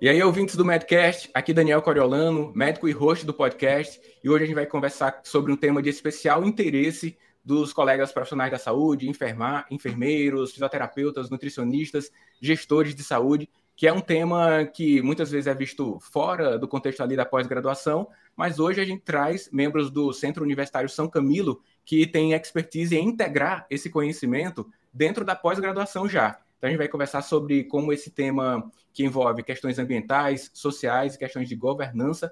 E aí, ouvintes do Medcast, aqui Daniel Coriolano, médico e host do podcast, e hoje a gente vai conversar sobre um tema de especial interesse dos colegas profissionais da saúde, enfermar, enfermeiros, fisioterapeutas, nutricionistas, gestores de saúde, que é um tema que muitas vezes é visto fora do contexto ali da pós-graduação, mas hoje a gente traz membros do Centro Universitário São Camilo que têm expertise em integrar esse conhecimento dentro da pós-graduação já. Então, a gente vai conversar sobre como esse tema, que envolve questões ambientais, sociais e questões de governança,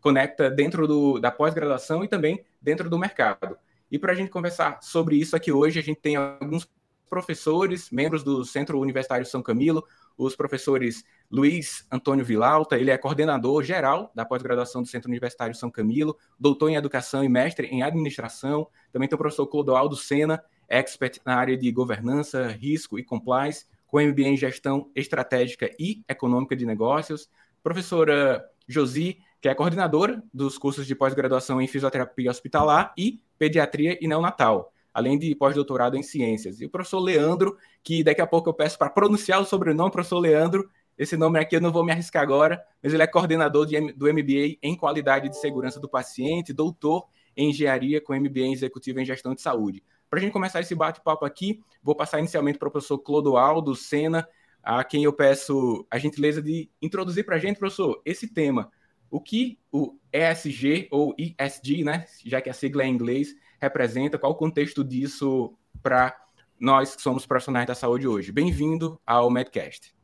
conecta dentro do, da pós-graduação e também dentro do mercado. E para a gente conversar sobre isso aqui hoje, a gente tem alguns professores, membros do Centro Universitário São Camilo, os professores Luiz Antônio Vilalta, ele é coordenador geral da pós-graduação do Centro Universitário São Camilo, doutor em educação e mestre em administração. Também tem o professor Clodoaldo Sena, expert na área de governança, risco e compliance, com MBA em gestão estratégica e econômica de negócios. Professora Josi, que é coordenadora dos cursos de pós-graduação em fisioterapia hospitalar e pediatria e neonatal, além de pós-doutorado em ciências. E o professor Leandro, que daqui a pouco eu peço para pronunciar o sobrenome, professor Leandro, esse nome aqui eu não vou me arriscar agora, mas ele é coordenador de, do MBA em qualidade de segurança do paciente, doutor em engenharia com MBA executivo em gestão de saúde. Para a gente começar esse bate-papo aqui, vou passar inicialmente para o professor Clodoaldo Sena, a quem eu peço a gentileza de introduzir para a gente, professor, esse tema. O que o ESG ou ESG, né, já que a sigla é em inglês, representa, qual o contexto disso para nós que somos profissionais da saúde hoje. Bem-vindo ao Medcast.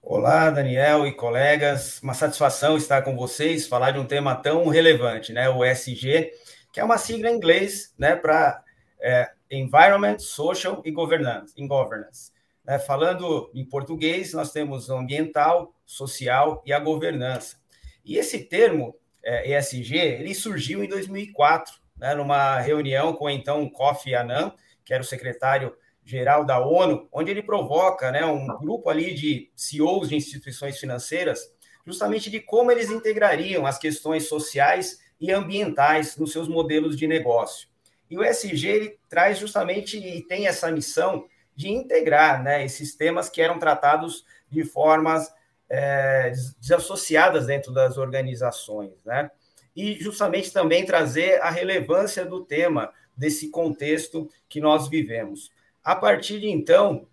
Olá, Daniel e colegas. Uma satisfação estar com vocês, falar de um tema tão relevante, né? O ESG, que é uma sigla em inglês, né, para é, Environment, Social e Governance. In governance. Né? Falando em português, nós temos o ambiental, social e a governança. E esse termo, é, ESG, ele surgiu em 2004, né, numa reunião com então Kofi Annan, que era o secretário geral da ONU, onde ele provoca né, um grupo ali de CEOs de instituições financeiras, justamente de como eles integrariam as questões sociais e ambientais nos seus modelos de negócio. E o SG ele traz justamente e tem essa missão de integrar né, esses temas que eram tratados de formas é, desassociadas dentro das organizações, né? E justamente também trazer a relevância do tema desse contexto que nós vivemos. A partir de então,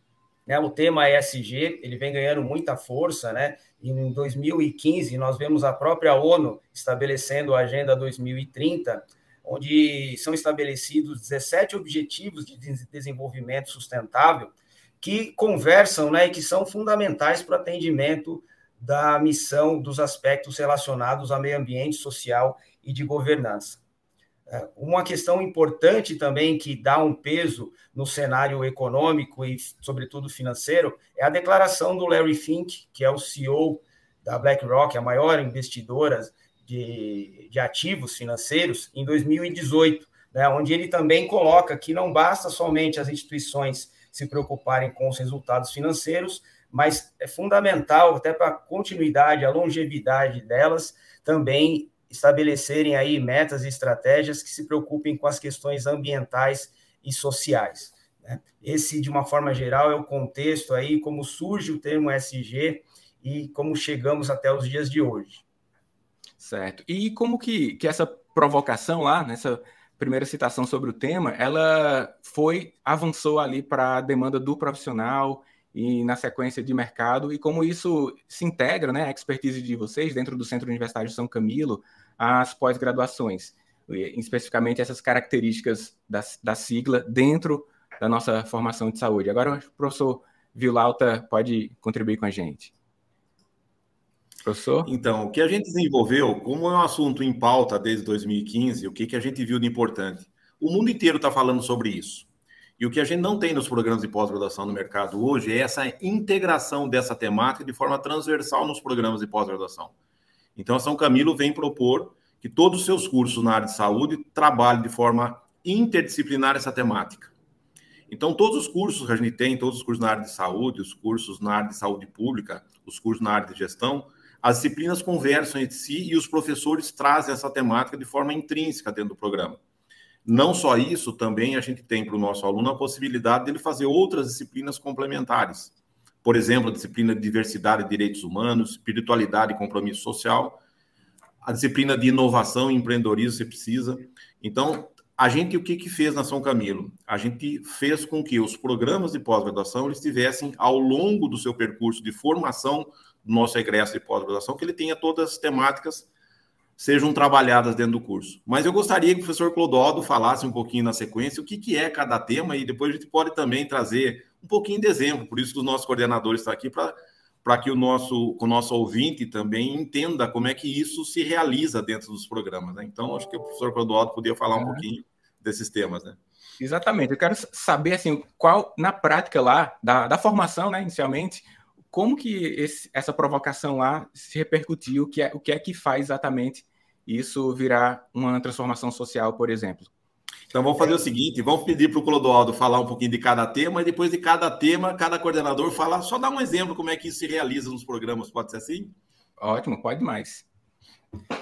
né, o tema ESG ele vem ganhando muita força, né? Em 2015 nós vemos a própria ONU estabelecendo a Agenda 2030 onde são estabelecidos 17 objetivos de desenvolvimento sustentável que conversam né, e que são fundamentais para o atendimento da missão dos aspectos relacionados ao meio ambiente, social e de governança. É, uma questão importante também que dá um peso no cenário econômico e, sobretudo, financeiro é a declaração do Larry Fink, que é o CEO da BlackRock, a maior investidora de, de ativos financeiros em 2018, né, onde ele também coloca que não basta somente as instituições se preocuparem com os resultados financeiros, mas é fundamental até para a continuidade, a longevidade delas, também estabelecerem aí metas e estratégias que se preocupem com as questões ambientais e sociais. Né? Esse, de uma forma geral, é o contexto aí, como surge o termo SG e como chegamos até os dias de hoje. Certo. E como que, que essa provocação lá, nessa primeira citação sobre o tema, ela foi, avançou ali para a demanda do profissional e na sequência de mercado, e como isso se integra, né, a expertise de vocês dentro do Centro Universitário de São Camilo, às pós-graduações, especificamente essas características da, da sigla dentro da nossa formação de saúde. Agora o professor Vilalta pode contribuir com a gente. Professor? Então, o que a gente desenvolveu, como é um assunto em pauta desde 2015, o que, que a gente viu de importante? O mundo inteiro está falando sobre isso. E o que a gente não tem nos programas de pós-graduação no mercado hoje é essa integração dessa temática de forma transversal nos programas de pós-graduação. Então, a São Camilo vem propor que todos os seus cursos na área de saúde trabalhem de forma interdisciplinar essa temática. Então, todos os cursos que a gente tem, todos os cursos na área de saúde, os cursos na área de saúde pública, os cursos na área de gestão, as disciplinas conversam entre si e os professores trazem essa temática de forma intrínseca dentro do programa. Não só isso, também a gente tem para o nosso aluno a possibilidade dele fazer outras disciplinas complementares. por exemplo, a disciplina de diversidade e direitos humanos, espiritualidade e compromisso social, a disciplina de inovação e empreendedorismo você precisa. Então, a gente o que, que fez na São Camilo? A gente fez com que os programas de pós-graduação eles tivessem ao longo do seu percurso de formação nosso egresso de pós-graduação, que ele tenha todas as temáticas sejam trabalhadas dentro do curso. Mas eu gostaria que o professor Clodoaldo falasse um pouquinho na sequência o que, que é cada tema e depois a gente pode também trazer um pouquinho de exemplo, por isso que os nossos coordenadores estão aqui para que o nosso, o nosso ouvinte também entenda como é que isso se realiza dentro dos programas. Né? Então, acho que o professor Clodoaldo podia falar um pouquinho desses temas. Né? Exatamente. Eu quero saber assim, qual, na prática lá, da, da formação, né, inicialmente, como que esse, essa provocação lá se repercutiu, o que, é, o que é que faz exatamente isso virar uma transformação social, por exemplo. Então vamos fazer o seguinte, vamos pedir para o Clodoaldo falar um pouquinho de cada tema, e depois de cada tema, cada coordenador falar, só dar um exemplo como é que isso se realiza nos programas, pode ser assim? Ótimo, pode mais.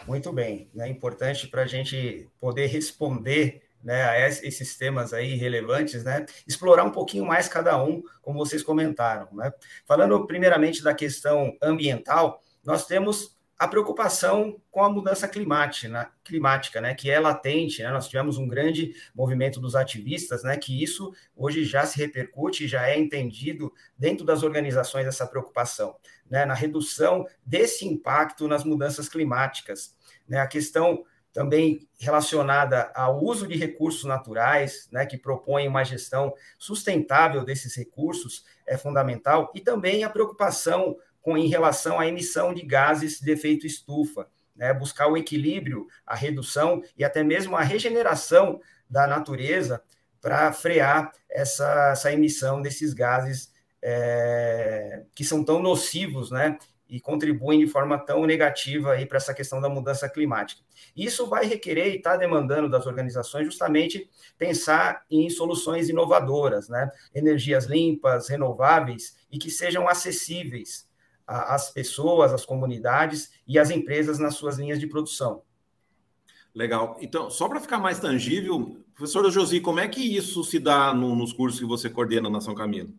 Muito bem, é importante para a gente poder responder né, a esses temas aí relevantes, né, explorar um pouquinho mais cada um, como vocês comentaram. Né? Falando primeiramente da questão ambiental, nós temos a preocupação com a mudança climática, climática, né, que é latente. Né, nós tivemos um grande movimento dos ativistas, né, que isso hoje já se repercute, já é entendido dentro das organizações essa preocupação, né, na redução desse impacto nas mudanças climáticas. Né, a questão também relacionada ao uso de recursos naturais, né, que propõe uma gestão sustentável desses recursos, é fundamental, e também a preocupação com em relação à emissão de gases de efeito estufa, né, buscar o equilíbrio, a redução e até mesmo a regeneração da natureza para frear essa, essa emissão desses gases é, que são tão nocivos, né, e contribuem de forma tão negativa aí para essa questão da mudança climática. Isso vai requerer e está demandando das organizações justamente pensar em soluções inovadoras, né? Energias limpas, renováveis e que sejam acessíveis às pessoas, às comunidades e às empresas nas suas linhas de produção. Legal. Então, só para ficar mais tangível, professora Josi, como é que isso se dá no, nos cursos que você coordena na São Camilo?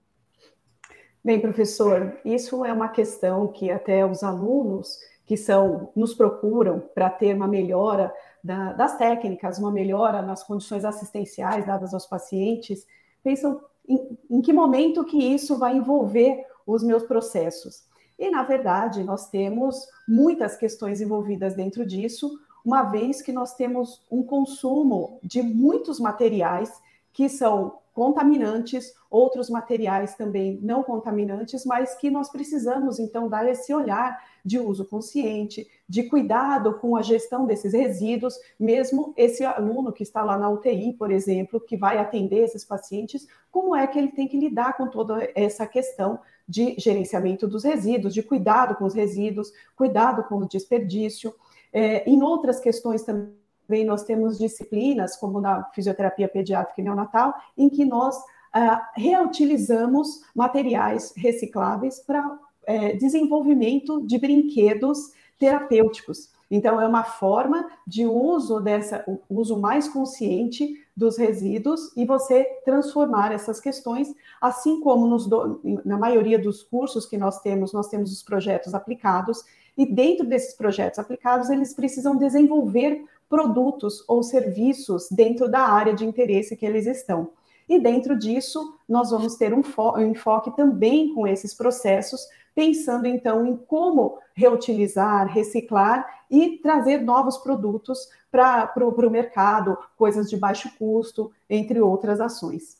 Bem, professor, isso é uma questão que até os alunos que são nos procuram para ter uma melhora da, das técnicas, uma melhora nas condições assistenciais dadas aos pacientes, pensam em, em que momento que isso vai envolver os meus processos. E, na verdade, nós temos muitas questões envolvidas dentro disso, uma vez que nós temos um consumo de muitos materiais que são contaminantes, outros materiais também não contaminantes, mas que nós precisamos então dar esse olhar de uso consciente, de cuidado com a gestão desses resíduos, mesmo esse aluno que está lá na UTI, por exemplo, que vai atender esses pacientes, como é que ele tem que lidar com toda essa questão de gerenciamento dos resíduos, de cuidado com os resíduos, cuidado com o desperdício. É, em outras questões também também nós temos disciplinas, como na fisioterapia pediátrica e neonatal, em que nós ah, reutilizamos materiais recicláveis para é, desenvolvimento de brinquedos terapêuticos. Então, é uma forma de uso dessa, uso mais consciente dos resíduos e você transformar essas questões, assim como nos na maioria dos cursos que nós temos, nós temos os projetos aplicados, e dentro desses projetos aplicados, eles precisam desenvolver produtos ou serviços dentro da área de interesse que eles estão. E dentro disso, nós vamos ter um, um enfoque também com esses processos, pensando então em como reutilizar, reciclar e trazer novos produtos para o mercado, coisas de baixo custo, entre outras ações.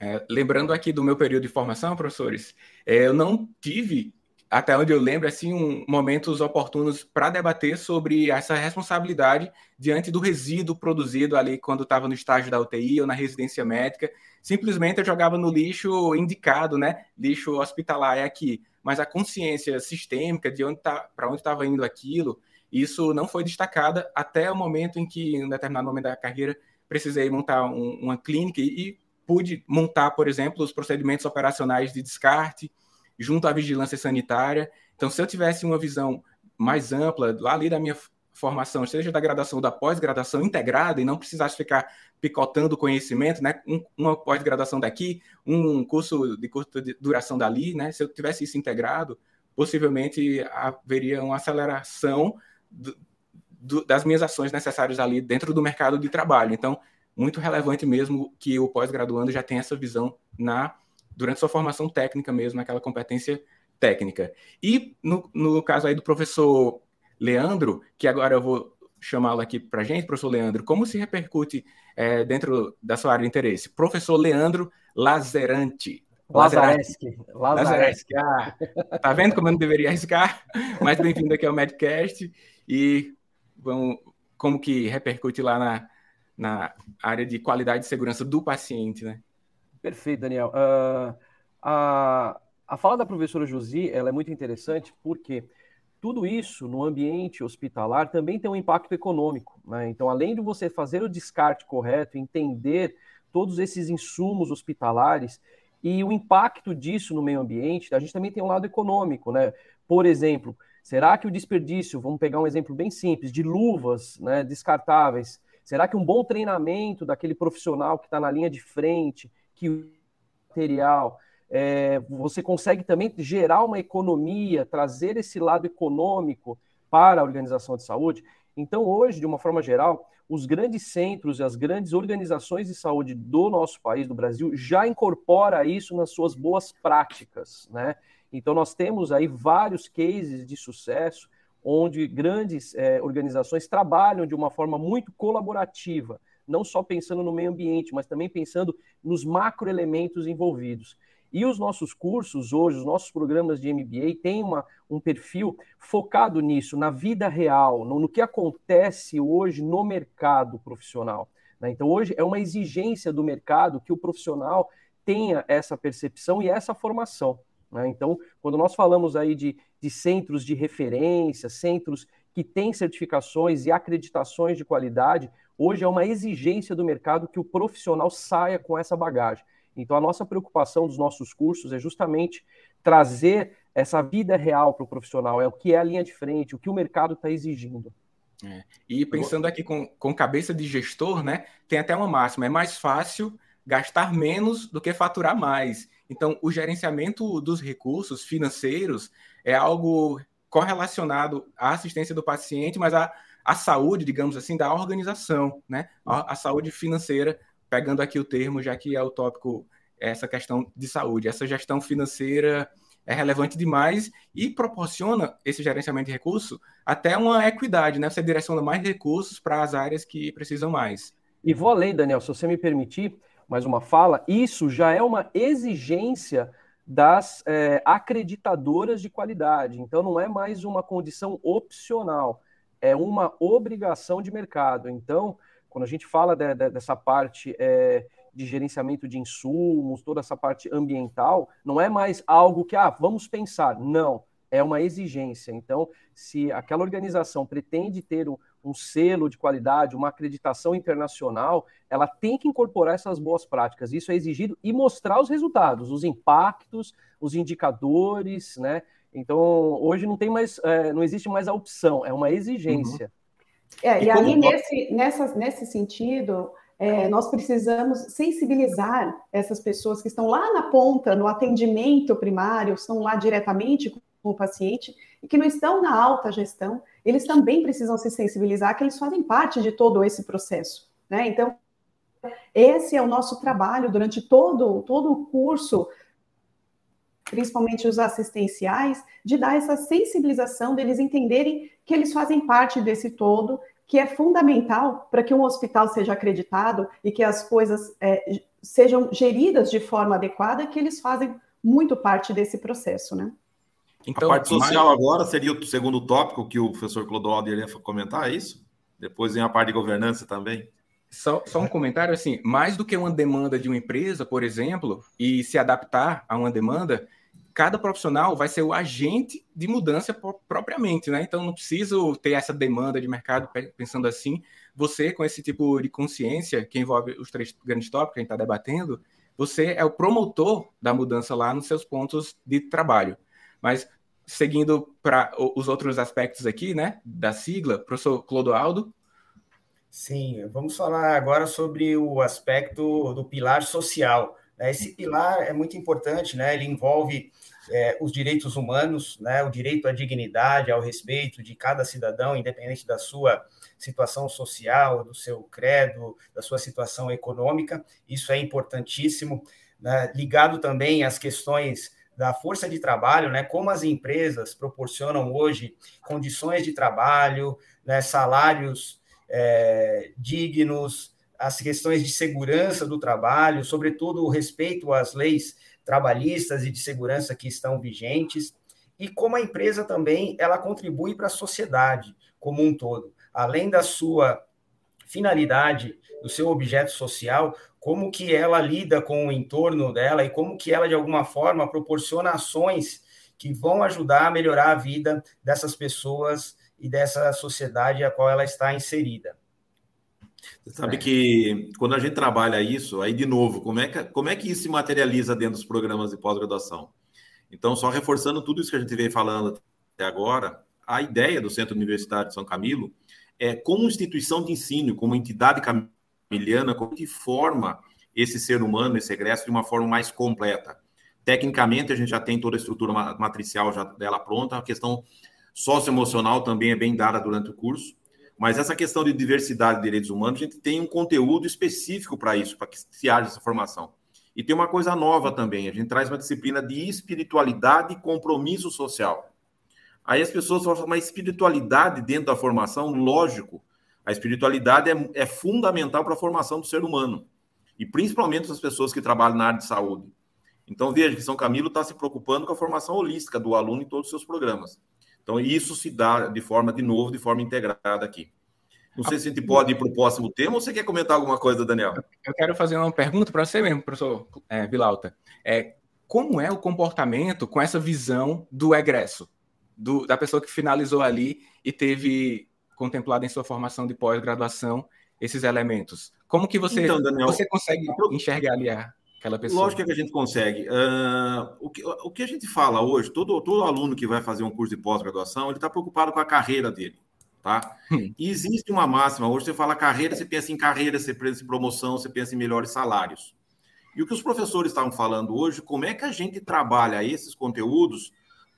É, lembrando aqui do meu período de formação, professores, é, eu não tive até onde eu lembro, assim, um, momentos oportunos para debater sobre essa responsabilidade diante do resíduo produzido ali quando estava no estágio da UTI ou na residência médica. Simplesmente eu jogava no lixo indicado, né? Lixo hospitalar é aqui. Mas a consciência sistêmica de onde tá, para onde estava indo aquilo, isso não foi destacada até o momento em que, em um determinado momento da carreira, precisei montar um, uma clínica e, e pude montar, por exemplo, os procedimentos operacionais de descarte junto à vigilância sanitária. Então, se eu tivesse uma visão mais ampla, lá ali da minha formação, seja da graduação ou da pós-graduação integrada e não precisasse ficar picotando conhecimento, né? Um, uma pós-graduação daqui, um curso de curta duração dali, né? Se eu tivesse isso integrado, possivelmente haveria uma aceleração do, do, das minhas ações necessárias ali dentro do mercado de trabalho. Então, muito relevante mesmo que o pós-graduando já tenha essa visão na durante sua formação técnica mesmo, aquela competência técnica. E no, no caso aí do professor Leandro, que agora eu vou chamá-lo aqui para a gente, professor Leandro, como se repercute é, dentro da sua área de interesse? Professor Leandro Lazerante. Lazareski. Lazareski. Ah, tá vendo como eu não deveria arriscar? Mas bem-vindo aqui ao Medcast e vamos, como que repercute lá na, na área de qualidade e segurança do paciente, né? Perfeito, Daniel. Uh, a, a fala da professora Josi ela é muito interessante porque tudo isso no ambiente hospitalar também tem um impacto econômico. Né? Então, além de você fazer o descarte correto, entender todos esses insumos hospitalares e o impacto disso no meio ambiente, a gente também tem um lado econômico. Né? Por exemplo, será que o desperdício, vamos pegar um exemplo bem simples, de luvas né, descartáveis, será que um bom treinamento daquele profissional que está na linha de frente, que o material, é, você consegue também gerar uma economia, trazer esse lado econômico para a organização de saúde. Então, hoje, de uma forma geral, os grandes centros e as grandes organizações de saúde do nosso país, do Brasil, já incorpora isso nas suas boas práticas, né? Então, nós temos aí vários cases de sucesso onde grandes é, organizações trabalham de uma forma muito colaborativa, não só pensando no meio ambiente, mas também pensando nos macroelementos envolvidos. E os nossos cursos hoje, os nossos programas de MBA têm uma, um perfil focado nisso, na vida real, no, no que acontece hoje no mercado profissional. Né? Então, hoje é uma exigência do mercado que o profissional tenha essa percepção e essa formação. Né? Então, quando nós falamos aí de, de centros de referência, centros que têm certificações e acreditações de qualidade, hoje é uma exigência do mercado que o profissional saia com essa bagagem. Então, a nossa preocupação dos nossos cursos é justamente trazer essa vida real para o profissional, é o que é a linha de frente, o que o mercado está exigindo. É. E pensando aqui com, com cabeça de gestor, né, tem até uma máxima: é mais fácil gastar menos do que faturar mais. Então, o gerenciamento dos recursos financeiros é algo correlacionado à assistência do paciente, mas à, à saúde, digamos assim, da organização, né? A, a saúde financeira pegando aqui o termo, já que é o tópico, essa questão de saúde. Essa gestão financeira é relevante demais e proporciona esse gerenciamento de recursos até uma equidade, né? Você direciona mais recursos para as áreas que precisam mais. E vou além, Daniel, se você me permitir mais uma fala, isso já é uma exigência das é, acreditadoras de qualidade. Então, não é mais uma condição opcional, é uma obrigação de mercado. Então, quando a gente fala de, de, dessa parte é, de gerenciamento de insumos, toda essa parte ambiental, não é mais algo que, ah, vamos pensar. Não, é uma exigência. Então, se aquela organização pretende ter um, um selo de qualidade, uma acreditação internacional, ela tem que incorporar essas boas práticas. Isso é exigido e mostrar os resultados, os impactos, os indicadores, né? Então, hoje não tem mais, é, não existe mais a opção, é uma exigência. Uhum. É, e, e aí, nesse, nessa, nesse sentido, é, nós precisamos sensibilizar essas pessoas que estão lá na ponta, no atendimento primário, estão lá diretamente com o paciente e que não estão na alta gestão, eles também precisam se sensibilizar que eles fazem parte de todo esse processo. Né? Então, esse é o nosso trabalho durante todo, todo o curso principalmente os assistenciais, de dar essa sensibilização deles entenderem que eles fazem parte desse todo, que é fundamental para que um hospital seja acreditado e que as coisas é, sejam geridas de forma adequada, que eles fazem muito parte desse processo, né? Então, a parte social mais... agora seria o segundo tópico que o professor Clodoaldo iria comentar, é isso? Depois vem a parte de governança também. Só, só, um comentário assim, mais do que uma demanda de uma empresa, por exemplo, e se adaptar a uma demanda, cada profissional vai ser o agente de mudança propriamente, né? Então não preciso ter essa demanda de mercado pensando assim. Você, com esse tipo de consciência que envolve os três grandes tópicos que a gente está debatendo, você é o promotor da mudança lá nos seus pontos de trabalho. Mas seguindo para os outros aspectos aqui, né, da sigla, professor Clodoaldo. Sim, vamos falar agora sobre o aspecto do pilar social. Né? Esse pilar é muito importante, né? Ele envolve é, os direitos humanos, né? O direito à dignidade, ao respeito de cada cidadão, independente da sua situação social, do seu credo, da sua situação econômica. Isso é importantíssimo. Né? Ligado também às questões da força de trabalho, né? Como as empresas proporcionam hoje condições de trabalho, né? salários é, dignos, as questões de segurança do trabalho, sobretudo o respeito às leis trabalhistas e de segurança que estão vigentes, e como a empresa também ela contribui para a sociedade como um todo, além da sua finalidade, do seu objeto social, como que ela lida com o entorno dela e como que ela de alguma forma proporciona ações que vão ajudar a melhorar a vida dessas pessoas e dessa sociedade a qual ela está inserida. Você sabe é. que quando a gente trabalha isso, aí de novo, como é que, como é que isso se materializa dentro dos programas de pós-graduação? Então, só reforçando tudo isso que a gente veio falando até agora, a ideia do Centro Universitário de São Camilo é como instituição de ensino, como entidade camiliana, como que forma esse ser humano, esse egresso, de uma forma mais completa. Tecnicamente, a gente já tem toda a estrutura matricial já dela pronta, a questão socioemocional também é bem dada durante o curso, mas essa questão de diversidade de direitos humanos, a gente tem um conteúdo específico para isso, para que se haja essa formação. E tem uma coisa nova também, a gente traz uma disciplina de espiritualidade e compromisso social. Aí as pessoas falam, mas espiritualidade dentro da formação, lógico, a espiritualidade é, é fundamental para a formação do ser humano, e principalmente as pessoas que trabalham na área de saúde. Então veja que São Camilo está se preocupando com a formação holística do aluno em todos os seus programas. Então, isso se dá de forma, de novo, de forma integrada aqui. Não sei se a gente pode ir para o próximo tema ou você quer comentar alguma coisa, Daniel? Eu quero fazer uma pergunta para você mesmo, professor é, Vilauta. É, como é o comportamento com essa visão do egresso, do, da pessoa que finalizou ali e teve contemplado em sua formação de pós-graduação esses elementos? Como que você, então, Daniel, você consegue enxergar ali a, aquela pessoa. Lógico que a gente consegue. Uh, o, que, o que a gente fala hoje, todo, todo aluno que vai fazer um curso de pós-graduação, ele está preocupado com a carreira dele. Tá? Hum. E existe uma máxima, hoje você fala carreira, você pensa em carreira, você pensa em promoção, você pensa em melhores salários. E o que os professores estavam falando hoje, como é que a gente trabalha esses conteúdos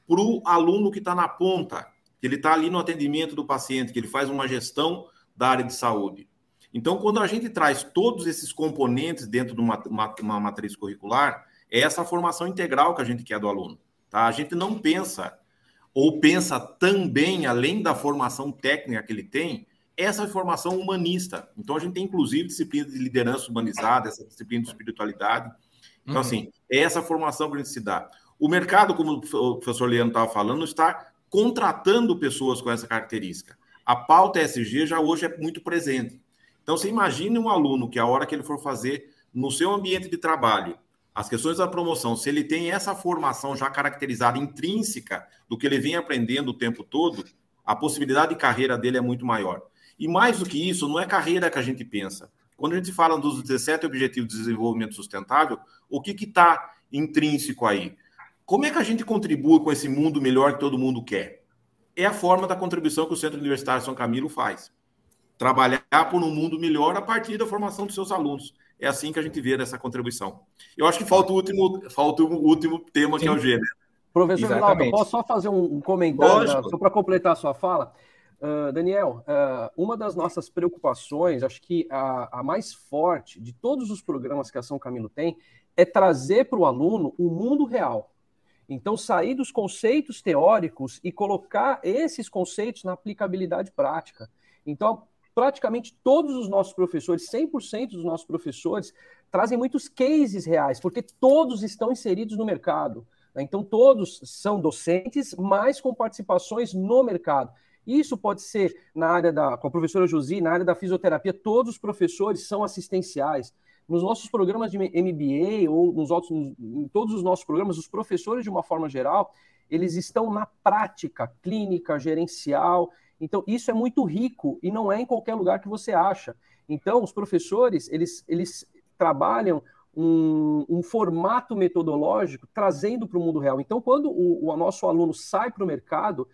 para o aluno que está na ponta, que ele está ali no atendimento do paciente, que ele faz uma gestão da área de saúde. Então, quando a gente traz todos esses componentes dentro de uma, uma, uma matriz curricular, é essa formação integral que a gente quer do aluno. Tá? A gente não pensa, ou pensa também, além da formação técnica que ele tem, essa formação humanista. Então, a gente tem, inclusive, disciplina de liderança humanizada, essa disciplina de espiritualidade. Então, uhum. assim, é essa formação que a gente se dá. O mercado, como o professor Leandro estava falando, está contratando pessoas com essa característica. A pauta ESG já hoje é muito presente. Então, você imagine um aluno que a hora que ele for fazer no seu ambiente de trabalho, as questões da promoção, se ele tem essa formação já caracterizada, intrínseca, do que ele vem aprendendo o tempo todo, a possibilidade de carreira dele é muito maior. E mais do que isso, não é carreira que a gente pensa. Quando a gente fala dos 17 Objetivos de Desenvolvimento Sustentável, o que está intrínseco aí? Como é que a gente contribui com esse mundo melhor que todo mundo quer? É a forma da contribuição que o Centro Universitário São Camilo faz trabalhar por um mundo melhor a partir da formação dos seus alunos. É assim que a gente vê essa contribuição. Eu acho que falta o último, falta o último tema, Sim. que é o gênero. Professor Ronaldo, posso só fazer um comentário, Lógico. só para completar a sua fala? Uh, Daniel, uh, uma das nossas preocupações, acho que a, a, mais forte de todos os programas que a São Camilo tem, é trazer para o aluno o mundo real. Então, sair dos conceitos teóricos e colocar esses conceitos na aplicabilidade prática. Então, praticamente todos os nossos professores, 100% dos nossos professores, trazem muitos cases reais, porque todos estão inseridos no mercado. Né? Então, todos são docentes, mas com participações no mercado. Isso pode ser na área da, com a professora Josi, na área da fisioterapia, todos os professores são assistenciais. Nos nossos programas de MBA ou nos outros, em todos os nossos programas, os professores, de uma forma geral, eles estão na prática clínica, gerencial, então, isso é muito rico e não é em qualquer lugar que você acha. Então, os professores, eles, eles trabalham um, um formato metodológico trazendo para o mundo real. Então, quando o, o nosso aluno sai para o mercado,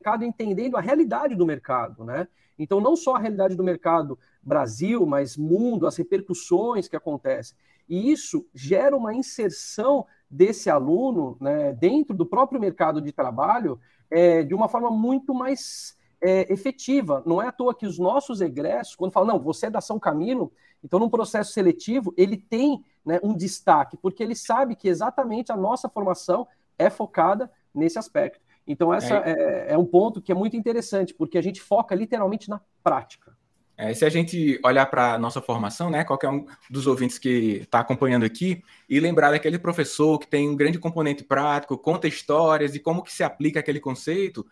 mercado entendendo a realidade do mercado, né? Então, não só a realidade do mercado Brasil, mas mundo, as repercussões que acontecem. E isso gera uma inserção desse aluno né, dentro do próprio mercado de trabalho é, de uma forma muito mais é, efetiva. Não é à toa que os nossos egressos, quando falam, não, você é da São Camilo, então num processo seletivo, ele tem né, um destaque, porque ele sabe que exatamente a nossa formação é focada nesse aspecto. Então, essa é, é, é um ponto que é muito interessante, porque a gente foca literalmente na prática. É, se a gente olhar para a nossa formação, né, qualquer um dos ouvintes que está acompanhando aqui, e lembrar daquele professor que tem um grande componente prático, conta histórias e como que se aplica aquele conceito,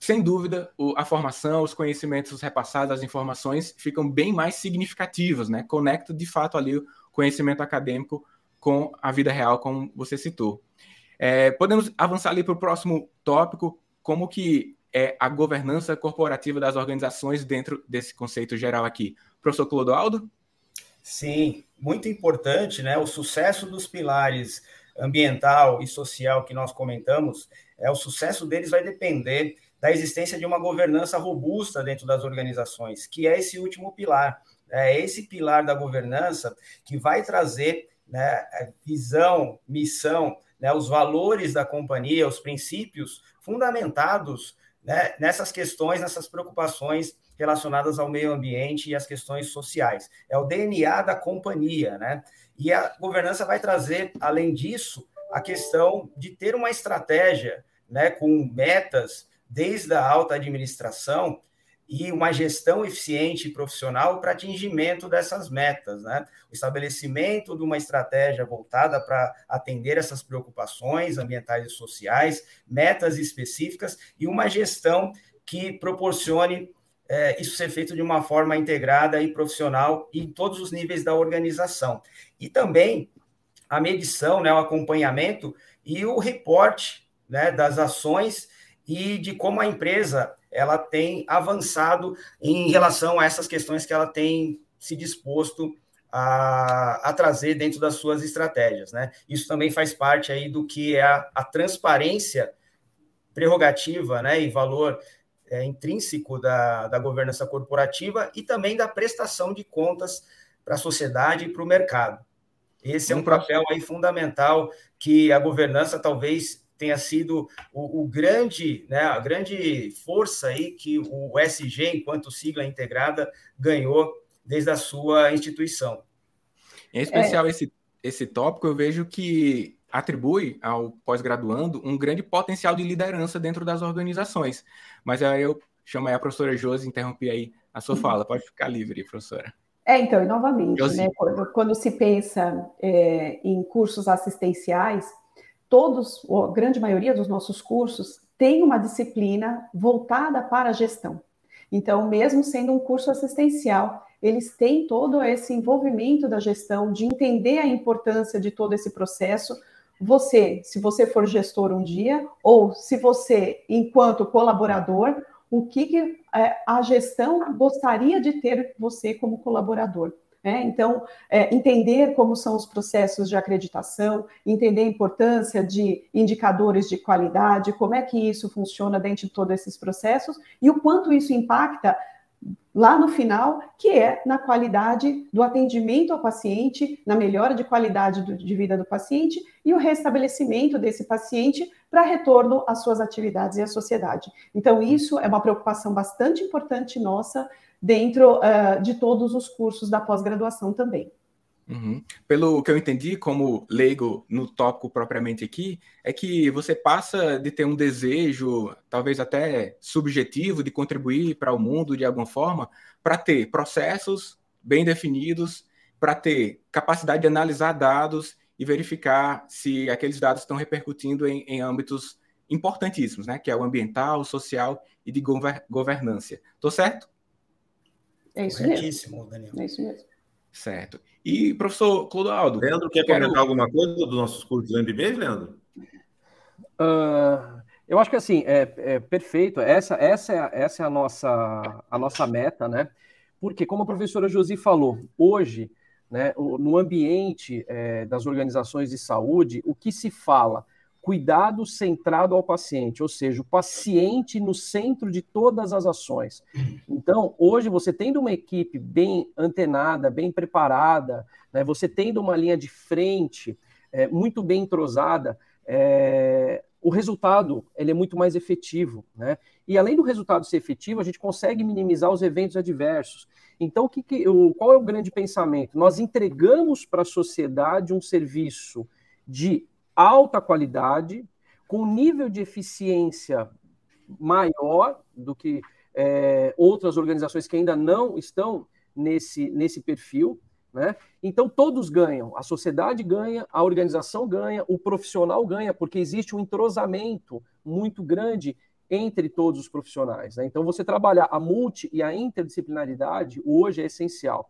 sem dúvida, o, a formação, os conhecimentos repassados, as informações ficam bem mais significativas, né? Conecta de fato ali o conhecimento acadêmico com a vida real, como você citou. É, podemos avançar ali para o próximo tópico, como que é a governança corporativa das organizações dentro desse conceito geral aqui. Professor Clodoaldo? Sim, muito importante, né? O sucesso dos pilares ambiental e social que nós comentamos, é o sucesso deles vai depender da existência de uma governança robusta dentro das organizações, que é esse último pilar. É esse pilar da governança que vai trazer né, visão, missão, né, os valores da companhia, os princípios fundamentados né, nessas questões, nessas preocupações relacionadas ao meio ambiente e às questões sociais. É o DNA da companhia, né? E a governança vai trazer, além disso, a questão de ter uma estratégia, né, com metas desde a alta administração e uma gestão eficiente e profissional para atingimento dessas metas, né? O estabelecimento de uma estratégia voltada para atender essas preocupações ambientais e sociais, metas específicas e uma gestão que proporcione é, isso ser feito de uma forma integrada e profissional em todos os níveis da organização. E também a medição, né, o acompanhamento e o reporte né, das ações e de como a empresa ela tem avançado em relação a essas questões que ela tem se disposto a, a, trazer dentro das suas estratégias. Né? Isso também faz parte aí do que é a, a transparência prerrogativa né, e valor é, intrínseco da, da governança corporativa e também da prestação de contas para a sociedade e para o mercado. Esse é um papel aí fundamental que a governança talvez tenha sido o, o, grande, né, a grande força aí que o SG, enquanto sigla integrada, ganhou desde a sua instituição. Em especial é. esse, esse tópico, eu vejo que atribui ao pós-graduando um grande potencial de liderança dentro das organizações. Mas aí eu chamo aí a professora Josi, interrompi aí a sua fala. Pode ficar livre, professora. É, então, e novamente, né, quando, quando, se pensa é, em cursos assistenciais, todos, a grande maioria dos nossos cursos tem uma disciplina voltada para a gestão. Então, mesmo sendo um curso assistencial, eles têm todo esse envolvimento da gestão, de entender a importância de todo esse processo. Você, se você for gestor um dia, ou se você, enquanto colaborador, o que, que é, a gestão gostaria de ter você como colaborador. É, então, é, entender como são os processos de acreditação, entender a importância de indicadores de qualidade, como é que isso funciona dentro de todos esses processos e o quanto isso impacta lá no final, que é na qualidade do atendimento ao paciente, na melhora de qualidade do, de vida do paciente e o restabelecimento desse paciente para retorno às suas atividades e à sociedade. Então, isso é uma preocupação bastante importante nossa dentro uh, de todos os cursos da pós-graduação também. Uhum. Pelo que eu entendi, como leigo no tópico propriamente aqui, é que você passa de ter um desejo, talvez até subjetivo, de contribuir para o mundo de alguma forma, para ter processos bem definidos, para ter capacidade de analisar dados e verificar se aqueles dados estão repercutindo em, em âmbitos importantíssimos, né? Que é o ambiental, social e de gover governança. Estou certo? É isso mesmo. Daniel. É isso mesmo. Certo. E, professor Clodoaldo. Leandro, quer quero... comentar alguma coisa dos nossos cursos do MBA, Leandro? Uh, eu acho que assim, é, é, perfeito. Essa, essa, é, essa é a nossa, a nossa meta, né? Porque, como a professora Josi falou, hoje né, no ambiente é, das organizações de saúde, o que se fala? Cuidado centrado ao paciente, ou seja, o paciente no centro de todas as ações. Então, hoje, você tendo uma equipe bem antenada, bem preparada, né, você tendo uma linha de frente é, muito bem entrosada, é, o resultado ele é muito mais efetivo, né? E além do resultado ser efetivo, a gente consegue minimizar os eventos adversos. Então, o que, que o, qual é o grande pensamento? Nós entregamos para a sociedade um serviço de alta qualidade, com nível de eficiência maior do que é, outras organizações que ainda não estão nesse, nesse perfil. Né? Então todos ganham, a sociedade ganha, a organização ganha, o profissional ganha, porque existe um entrosamento muito grande entre todos os profissionais. Né? Então você trabalhar a multi e a interdisciplinaridade hoje é essencial.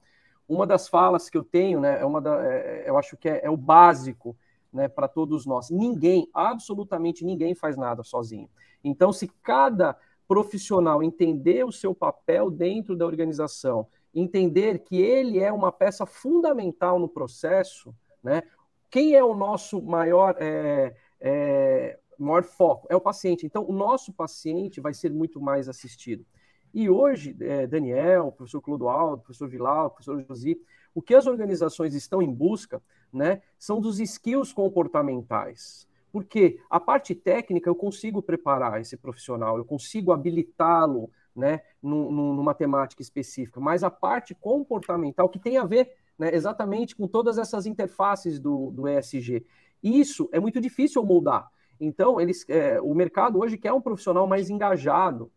Uma das falas que eu tenho, né, é uma da, é, eu acho que é, é o básico né, para todos nós. Ninguém, absolutamente ninguém faz nada sozinho. Então, se cada profissional entender o seu papel dentro da organização, entender que ele é uma peça fundamental no processo, né? Quem é o nosso maior, é, é, maior foco? É o paciente. Então, o nosso paciente vai ser muito mais assistido. E hoje, é, Daniel, professor Clodoaldo, professor Vilau, professor Josi, o que as organizações estão em busca né, são dos skills comportamentais. Porque a parte técnica eu consigo preparar esse profissional, eu consigo habilitá-lo né, numa temática específica, mas a parte comportamental que tem a ver né, exatamente com todas essas interfaces do, do ESG. Isso é muito difícil moldar. Então, eles, é, o mercado hoje quer um profissional mais engajado,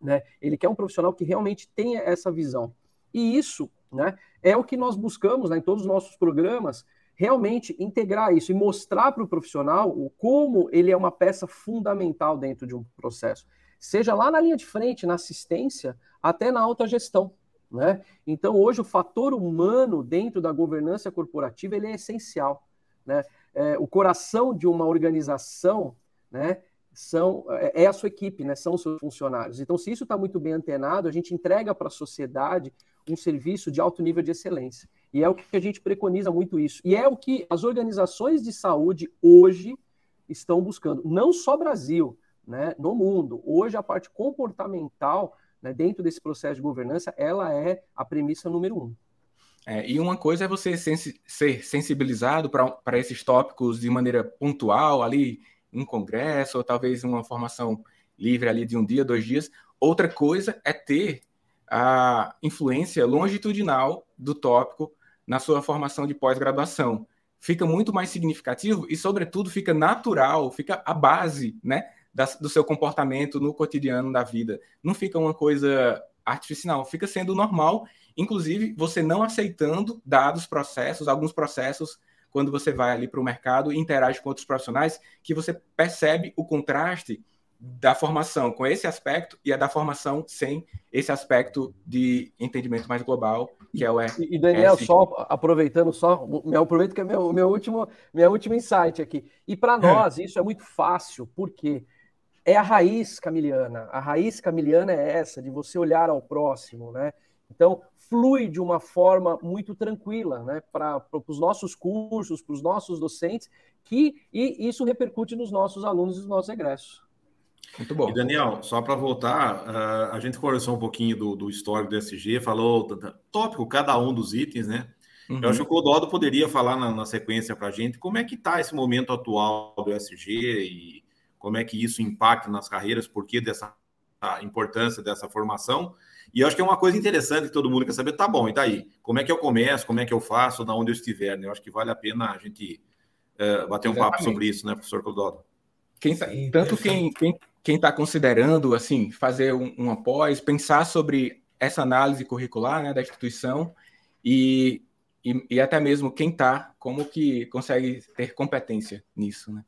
né? Ele quer um profissional que realmente tenha essa visão. E isso, né, é o que nós buscamos né, em todos os nossos programas, realmente integrar isso e mostrar para o profissional como ele é uma peça fundamental dentro de um processo seja lá na linha de frente, na assistência, até na alta gestão. Né? Então, hoje, o fator humano dentro da governança corporativa ele é essencial. Né? É, o coração de uma organização né, são, é, é a sua equipe, né, são os seus funcionários. Então, se isso está muito bem antenado, a gente entrega para a sociedade um serviço de alto nível de excelência. E é o que a gente preconiza muito isso. E é o que as organizações de saúde hoje estão buscando. Não só Brasil, né, no mundo. Hoje, a parte comportamental, né, dentro desse processo de governança, ela é a premissa número um. É, e uma coisa é você sensi ser sensibilizado para esses tópicos de maneira pontual, ali em congresso, ou talvez uma formação livre ali de um dia, dois dias. Outra coisa é ter a influência longitudinal do tópico na sua formação de pós-graduação. Fica muito mais significativo e, sobretudo, fica natural, fica a base, né? da, do seu comportamento no cotidiano da vida. Não fica uma coisa artificial, fica sendo normal, inclusive você não aceitando dados processos, alguns processos, quando você vai ali para o mercado e interage com outros profissionais, que você percebe o contraste da formação com esse aspecto e a da formação sem esse aspecto de entendimento mais global, que é o E, e Daniel, só aproveitando só, me aproveito que é meu, meu último, meu último insight aqui. E para é. nós isso é muito fácil, porque é a raiz camiliana. A raiz camiliana é essa, de você olhar ao próximo, né? Então, flui de uma forma muito tranquila, né? Para os nossos cursos, para os nossos docentes, que e isso repercute nos nossos alunos e nos nossos egressos. Muito bom. E Daniel, só para voltar, uh, a gente conversou um pouquinho do, do histórico do SG, falou tópico cada um dos itens, né? Uhum. Eu acho que o Clodoaldo poderia falar na, na sequência para a gente como é que está esse momento atual do SG e como é que isso impacta nas carreiras, por que dessa importância dessa formação. E eu acho que é uma coisa interessante que todo mundo quer saber, tá bom, e daí? Como é que eu começo, como é que eu faço, da onde eu estiver, né? Eu acho que vale a pena a gente uh, bater um Exatamente. papo sobre isso, né, professor Clodoaldo? Quem, tá, tanto quem quem está considerando assim fazer um, um após, pensar sobre essa análise curricular né, da instituição e, e, e até mesmo quem está, como que consegue ter competência nisso, né?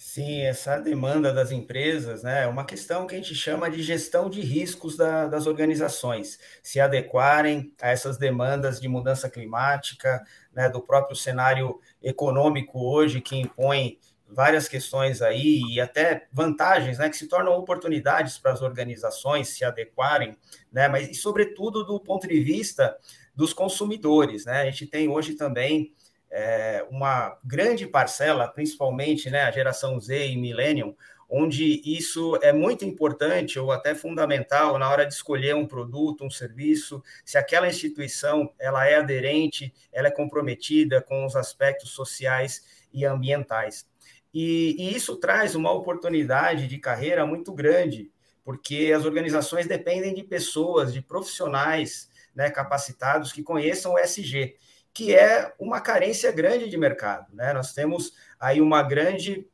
Sim, essa demanda das empresas né, é uma questão que a gente chama de gestão de riscos da, das organizações, se adequarem a essas demandas de mudança climática, né, do próprio cenário econômico hoje, que impõe várias questões aí e até vantagens, né, que se tornam oportunidades para as organizações se adequarem, né, mas e sobretudo do ponto de vista dos consumidores. Né? A gente tem hoje também é, uma grande parcela, principalmente né, a geração Z e Millennium, onde isso é muito importante ou até fundamental na hora de escolher um produto, um serviço, se aquela instituição ela é aderente, ela é comprometida com os aspectos sociais e ambientais. E, e isso traz uma oportunidade de carreira muito grande, porque as organizações dependem de pessoas, de profissionais né, capacitados que conheçam o SG, que é uma carência grande de mercado. Né? Nós temos aí uma grande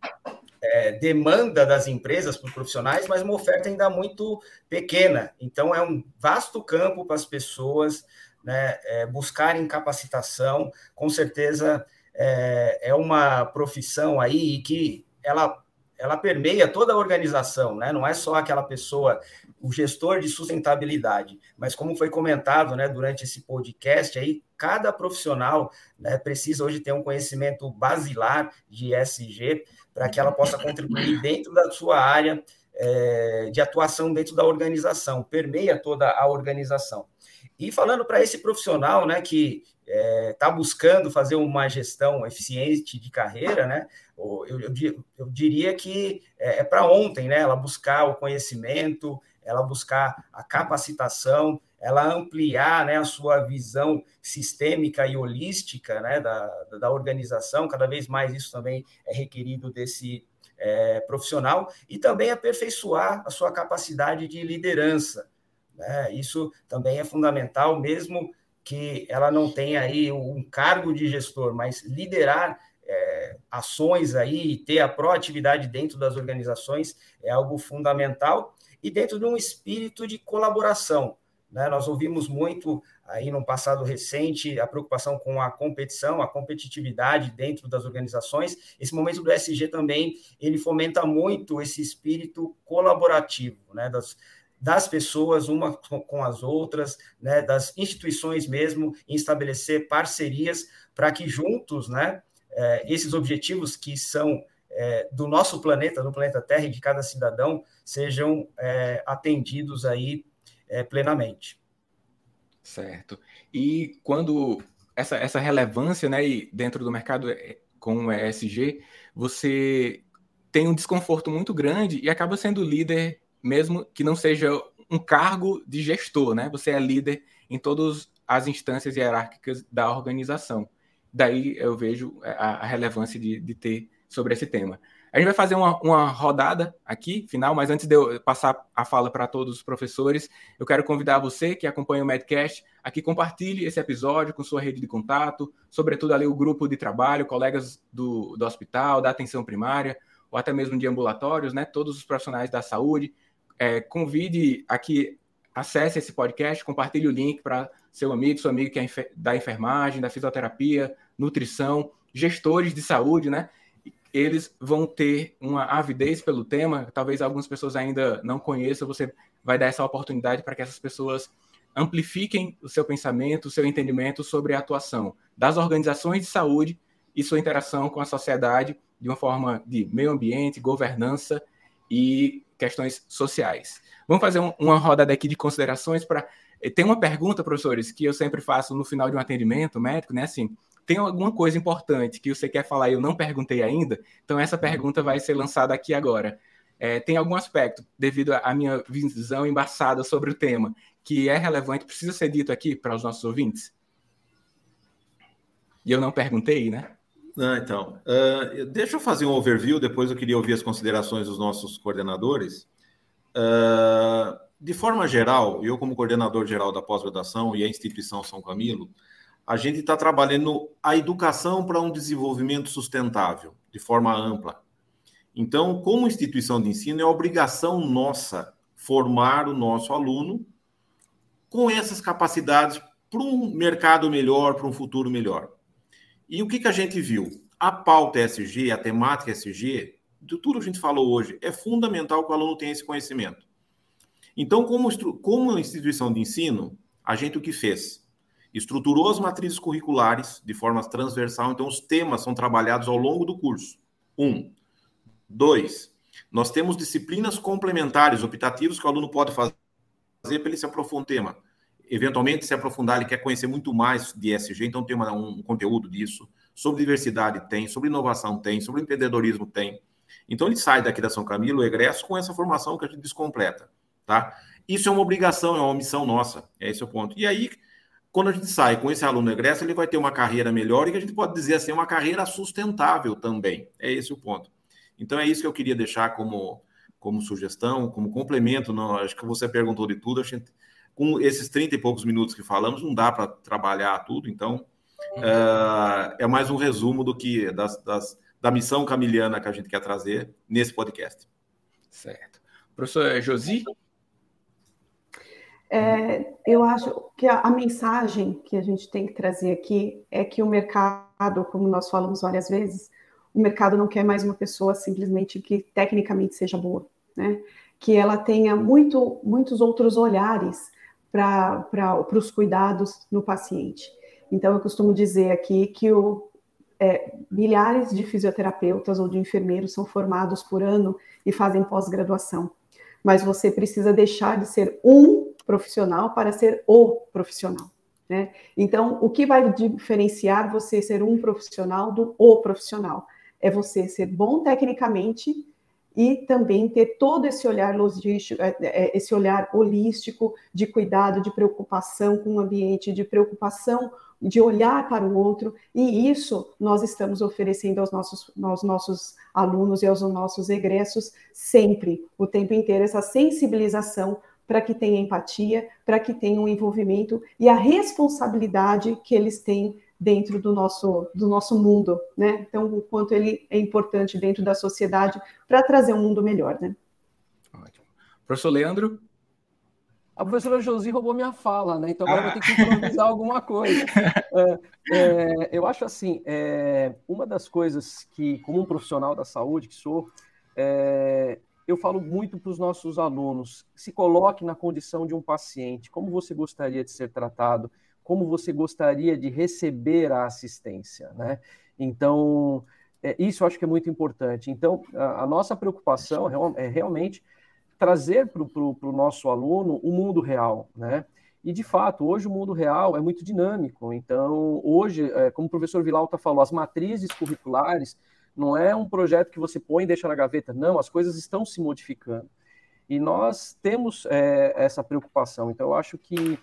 é, demanda das empresas por profissionais, mas uma oferta ainda muito pequena. Então, é um vasto campo para as pessoas né, é, buscarem capacitação. Com certeza, é, é uma profissão aí que ela ela permeia toda a organização, né? Não é só aquela pessoa, o gestor de sustentabilidade, mas como foi comentado, né, durante esse podcast aí, cada profissional né, precisa hoje ter um conhecimento basilar de ESG para que ela possa contribuir dentro da sua área é, de atuação dentro da organização, permeia toda a organização. E falando para esse profissional, né, que está é, tá buscando fazer uma gestão eficiente de carreira, né, eu, eu, eu diria que é, é para ontem, né, ela buscar o conhecimento, ela buscar a capacitação, ela ampliar né, a sua visão sistêmica e holística né, da, da organização, cada vez mais isso também é requerido desse é, profissional, e também aperfeiçoar a sua capacidade de liderança. Né? Isso também é fundamental, mesmo que ela não tenha aí um cargo de gestor, mas liderar é, ações aí e ter a proatividade dentro das organizações é algo fundamental e dentro de um espírito de colaboração. Né? Nós ouvimos muito aí no passado recente a preocupação com a competição, a competitividade dentro das organizações. Esse momento do SG também ele fomenta muito esse espírito colaborativo, né? Das, das pessoas uma com as outras, né? Das instituições mesmo, em estabelecer parcerias para que juntos, né? É, esses objetivos que são é, do nosso planeta, do planeta Terra e de cada cidadão, sejam é, atendidos aí plenamente. Certo. E quando essa, essa relevância, né, e dentro do mercado com o ESG, você tem um desconforto muito grande e acaba sendo líder, mesmo que não seja um cargo de gestor, né? Você é líder em todas as instâncias hierárquicas da organização. Daí eu vejo a, a relevância de, de ter sobre esse tema. A gente vai fazer uma, uma rodada aqui, final, mas antes de eu passar a fala para todos os professores, eu quero convidar você que acompanha o Medcast a que compartilhe esse episódio com sua rede de contato, sobretudo ali o grupo de trabalho, colegas do, do hospital, da atenção primária, ou até mesmo de ambulatórios, né? Todos os profissionais da saúde. É, convide a que acesse esse podcast, compartilhe o link para seu amigo, seu amigo que é da enfermagem, da fisioterapia, nutrição, gestores de saúde, né? eles vão ter uma avidez pelo tema, talvez algumas pessoas ainda não conheçam, você vai dar essa oportunidade para que essas pessoas amplifiquem o seu pensamento, o seu entendimento sobre a atuação das organizações de saúde e sua interação com a sociedade de uma forma de meio ambiente, governança e questões sociais. Vamos fazer um, uma rodada aqui de considerações para. Eh, tem uma pergunta, professores, que eu sempre faço no final de um atendimento médico, né? Assim, tem alguma coisa importante que você quer falar e eu não perguntei ainda, então essa pergunta vai ser lançada aqui agora. É, tem algum aspecto, devido à minha visão embaçada sobre o tema, que é relevante, precisa ser dito aqui para os nossos ouvintes? E eu não perguntei, né? Ah, então, uh, deixa eu fazer um overview, depois eu queria ouvir as considerações dos nossos coordenadores. Uh, de forma geral, eu, como coordenador geral da pós-graduação e a instituição São Camilo, a gente está trabalhando a educação para um desenvolvimento sustentável, de forma ampla. Então, como instituição de ensino, é obrigação nossa formar o nosso aluno com essas capacidades para um mercado melhor, para um futuro melhor. E o que, que a gente viu? A pauta SG, a temática SG, de tudo que a gente falou hoje, é fundamental que o aluno tenha esse conhecimento. Então, como, como instituição de ensino, a gente o que fez? estruturou as matrizes curriculares de forma transversal, então os temas são trabalhados ao longo do curso. Um. Dois, nós temos disciplinas complementares, optativos, que o aluno pode fazer para ele se aprofundar tema. Eventualmente se aprofundar, ele quer conhecer muito mais de ESG, então tem uma, um conteúdo disso. Sobre diversidade tem, sobre inovação tem, sobre empreendedorismo tem. Então ele sai daqui da São Camilo, o egresso, com essa formação que a gente descompleta, tá? Isso é uma obrigação, é uma missão nossa, é esse o ponto. E aí, quando a gente sai com esse aluno egresso, ele vai ter uma carreira melhor e que a gente pode dizer assim, uma carreira sustentável também. É esse o ponto. Então é isso que eu queria deixar como, como sugestão, como complemento. Acho que você perguntou de tudo. A gente, com esses 30 e poucos minutos que falamos, não dá para trabalhar tudo, então uh, é mais um resumo do que das, das, da missão camiliana que a gente quer trazer nesse podcast. Certo. Professor Josi? É, eu acho que a, a, mensagem que a gente tem que trazer aqui é que o mercado, como nós falamos várias vezes, o mercado não quer mais uma pessoa simplesmente que tecnicamente seja boa, né? Que ela tenha muito, muitos outros olhares para os cuidados no paciente. Então, eu costumo dizer aqui que o, é, milhares de fisioterapeutas ou de enfermeiros são formados por ano e fazem pós-graduação, mas você precisa deixar de ser um profissional para ser o profissional. Né? Então, o que vai diferenciar você ser um profissional do o profissional? É você ser bom tecnicamente e também ter todo esse olhar logístico, é, é, esse olhar holístico de cuidado, de preocupação com o ambiente, de preocupação de olhar para o outro, e isso nós estamos oferecendo aos nossos, aos nossos alunos e aos nossos egressos sempre, o tempo inteiro, essa sensibilização para que tenha empatia, para que tenha um envolvimento e a responsabilidade que eles têm dentro do nosso, do nosso mundo, né? Então, o quanto ele é importante dentro da sociedade para trazer um mundo melhor, né? Ótimo. Professor Leandro? A professora Josi roubou minha fala, né? Então agora ah. eu vou ter que improvisar alguma coisa. É, é, eu acho assim, é, uma das coisas que, como um profissional da saúde que sou, é, eu falo muito para os nossos alunos: se coloque na condição de um paciente. Como você gostaria de ser tratado? Como você gostaria de receber a assistência, né? Então, é, isso eu acho que é muito importante. Então, a, a nossa preocupação é, é realmente trazer para o nosso aluno o mundo real, né? E, de fato, hoje o mundo real é muito dinâmico. Então, hoje, é, como o professor Vilauta falou, as matrizes curriculares não é um projeto que você põe e deixa na gaveta. Não, as coisas estão se modificando. E nós temos é, essa preocupação. Então, eu acho que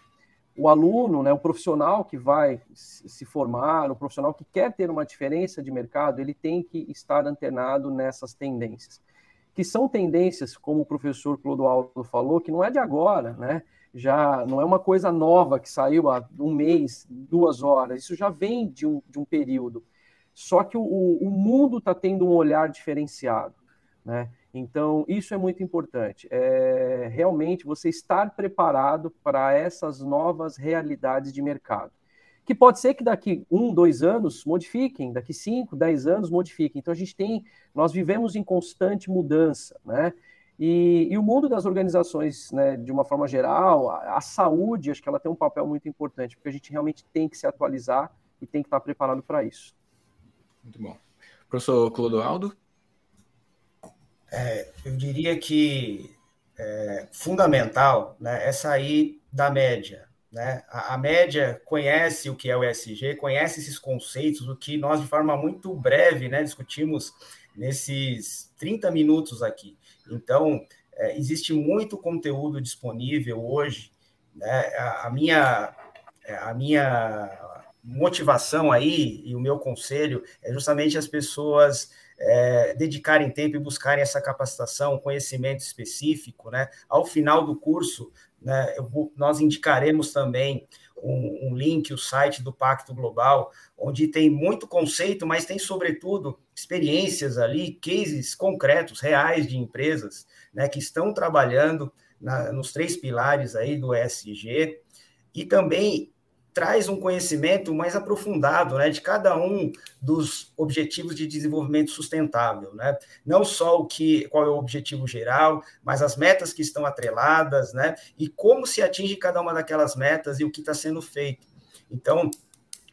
o aluno, né, o profissional que vai se formar, o profissional que quer ter uma diferença de mercado, ele tem que estar antenado nessas tendências que são tendências, como o professor Clodoaldo falou, que não é de agora, né? Já não é uma coisa nova que saiu há um mês, duas horas, isso já vem de um, de um período. Só que o, o mundo está tendo um olhar diferenciado, né? Então, isso é muito importante. É realmente você estar preparado para essas novas realidades de mercado que pode ser que daqui um, dois anos modifiquem, daqui cinco, dez anos modifiquem. Então a gente tem, nós vivemos em constante mudança, né? E, e o mundo das organizações, né, de uma forma geral, a, a, saúde, acho que ela tem um papel muito importante, porque a gente realmente tem que se atualizar e tem que estar preparado para isso. Muito bom. Professor Clodoaldo? É, eu diria que é, fundamental né, é sair da média, né? A, a, média conhece o que é o ESG, conhece esses conceitos, o que nós, de forma muito breve, né, discutimos nesses 30 minutos aqui. Então, é, existe muito conteúdo disponível hoje. Né? A, a, minha, é, a minha motivação aí e o meu conselho é justamente as pessoas é, dedicarem tempo e buscarem essa capacitação, conhecimento específico, né? Ao final do curso, né, vou, nós indicaremos também um, um, link, o site do Pacto Global, onde tem muito conceito, mas tem, sobretudo, experiências ali, cases concretos, reais de empresas né, que estão trabalhando na, nos três pilares aí do ESG, e também traz um conhecimento mais aprofundado né, de cada um dos objetivos de desenvolvimento sustentável, né? Não só o que qual é o objetivo geral, mas as metas que estão atreladas, né? E como se atinge cada uma daquelas metas e o que está sendo feito. Então,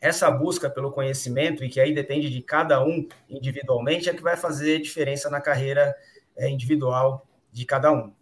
essa busca pelo conhecimento e que aí depende de cada um individualmente é que vai fazer diferença na carreira é, individual de cada um.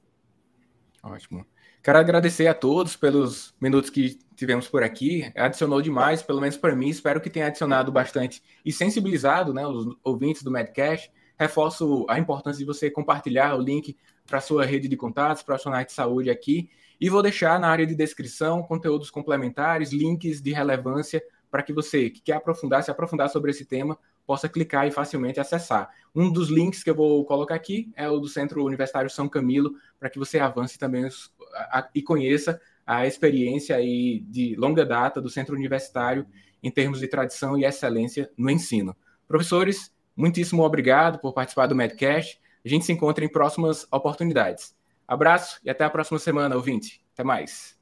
Ótimo. Quero agradecer a todos pelos minutos que tivemos por aqui. Adicionou demais, pelo menos para mim. Espero que tenha adicionado bastante e sensibilizado né, os ouvintes do Medcast. Reforço a importância de você compartilhar o link para sua rede de contatos, profissionais de saúde aqui. E vou deixar na área de descrição conteúdos complementares, links de relevância para que você que quer aprofundar, se aprofundar sobre esse tema, possa clicar e facilmente acessar. Um dos links que eu vou colocar aqui é o do Centro Universitário São Camilo, para que você avance também os, a, e conheça a experiência aí de longa data do Centro Universitário em termos de tradição e excelência no ensino. Professores, muitíssimo obrigado por participar do Medcast. A gente se encontra em próximas oportunidades. Abraço e até a próxima semana, ouvinte. Até mais.